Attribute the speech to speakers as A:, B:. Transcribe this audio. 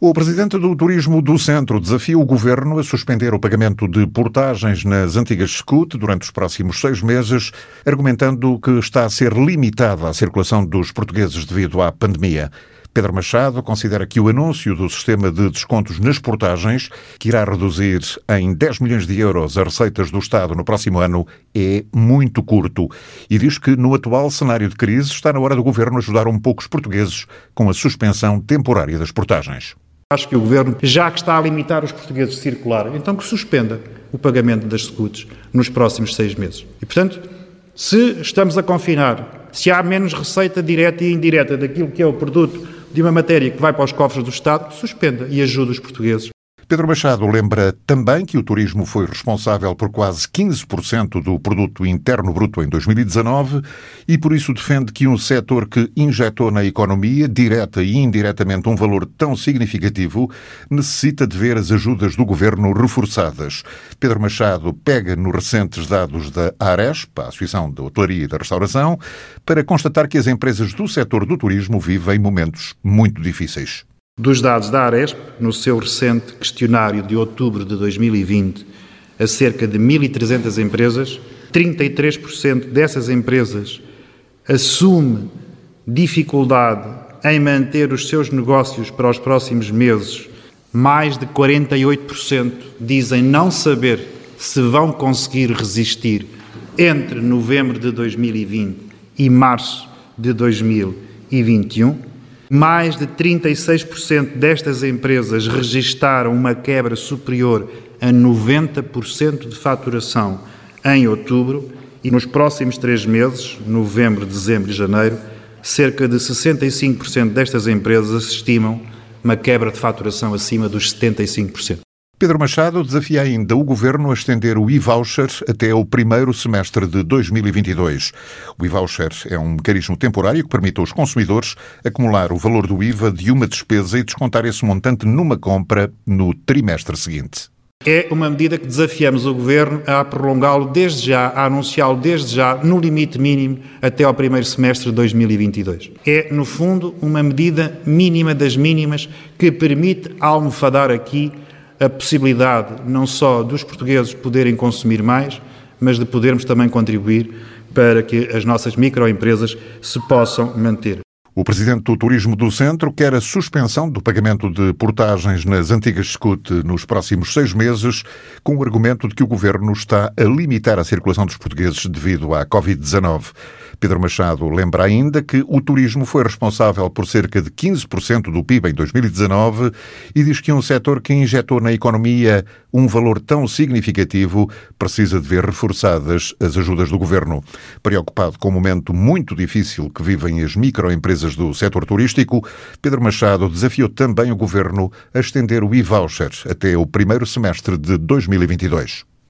A: O presidente do Turismo do Centro desafia o governo a suspender o pagamento de portagens nas antigas SCUT durante os próximos seis meses, argumentando que está a ser limitada a circulação dos portugueses devido à pandemia. Pedro Machado considera que o anúncio do sistema de descontos nas portagens, que irá reduzir em 10 milhões de euros as receitas do Estado no próximo ano, é muito curto e diz que no atual cenário de crise está na hora do governo ajudar um pouco os portugueses com a suspensão temporária das portagens.
B: Acho que o Governo, já que está a limitar os portugueses a circular, então que suspenda o pagamento das SCUTs nos próximos seis meses. E, portanto, se estamos a confinar, se há menos receita direta e indireta daquilo que é o produto de uma matéria que vai para os cofres do Estado, suspenda e ajude os portugueses
A: Pedro Machado lembra também que o turismo foi responsável por quase 15% do produto interno bruto em 2019 e por isso defende que um setor que injetou na economia, direta e indiretamente, um valor tão significativo, necessita de ver as ajudas do governo reforçadas. Pedro Machado pega nos recentes dados da ARESP, a Associação da Hotelaria e da Restauração, para constatar que as empresas do setor do turismo vivem momentos muito difíceis.
B: Dos dados da Aresp, no seu recente questionário de outubro de 2020, a cerca de 1.300 empresas, 33% dessas empresas assume dificuldade em manter os seus negócios para os próximos meses. Mais de 48% dizem não saber se vão conseguir resistir entre novembro de 2020 e março de 2021. Mais de 36% destas empresas registaram uma quebra superior a 90% de faturação em outubro e nos próximos três meses, novembro, dezembro e janeiro, cerca de 65% destas empresas estimam uma quebra de faturação acima dos 75%.
A: Pedro Machado desafia ainda o governo a estender o e-voucher até o primeiro semestre de 2022. O e-voucher é um mecanismo temporário que permite aos consumidores acumular o valor do IVA de uma despesa e descontar esse montante numa compra no trimestre seguinte.
B: É uma medida que desafiamos o Governo a prolongá-lo desde já, a anunciá-lo desde já, no limite mínimo, até ao primeiro semestre de 2022. É, no fundo, uma medida mínima das mínimas que permite almofadar aqui a possibilidade não só dos portugueses poderem consumir mais, mas de podermos também contribuir para que as nossas microempresas se possam manter.
A: O presidente do Turismo do Centro quer a suspensão do pagamento de portagens nas antigas SCUT nos próximos seis meses, com o argumento de que o governo está a limitar a circulação dos portugueses devido à Covid-19. Pedro Machado lembra ainda que o turismo foi responsável por cerca de 15% do PIB em 2019 e diz que um setor que injetou na economia um valor tão significativo precisa de ver reforçadas as ajudas do governo. Preocupado com o momento muito difícil que vivem as microempresas do setor turístico, Pedro Machado desafiou também o governo a estender o e-voucher até o primeiro semestre de 2022.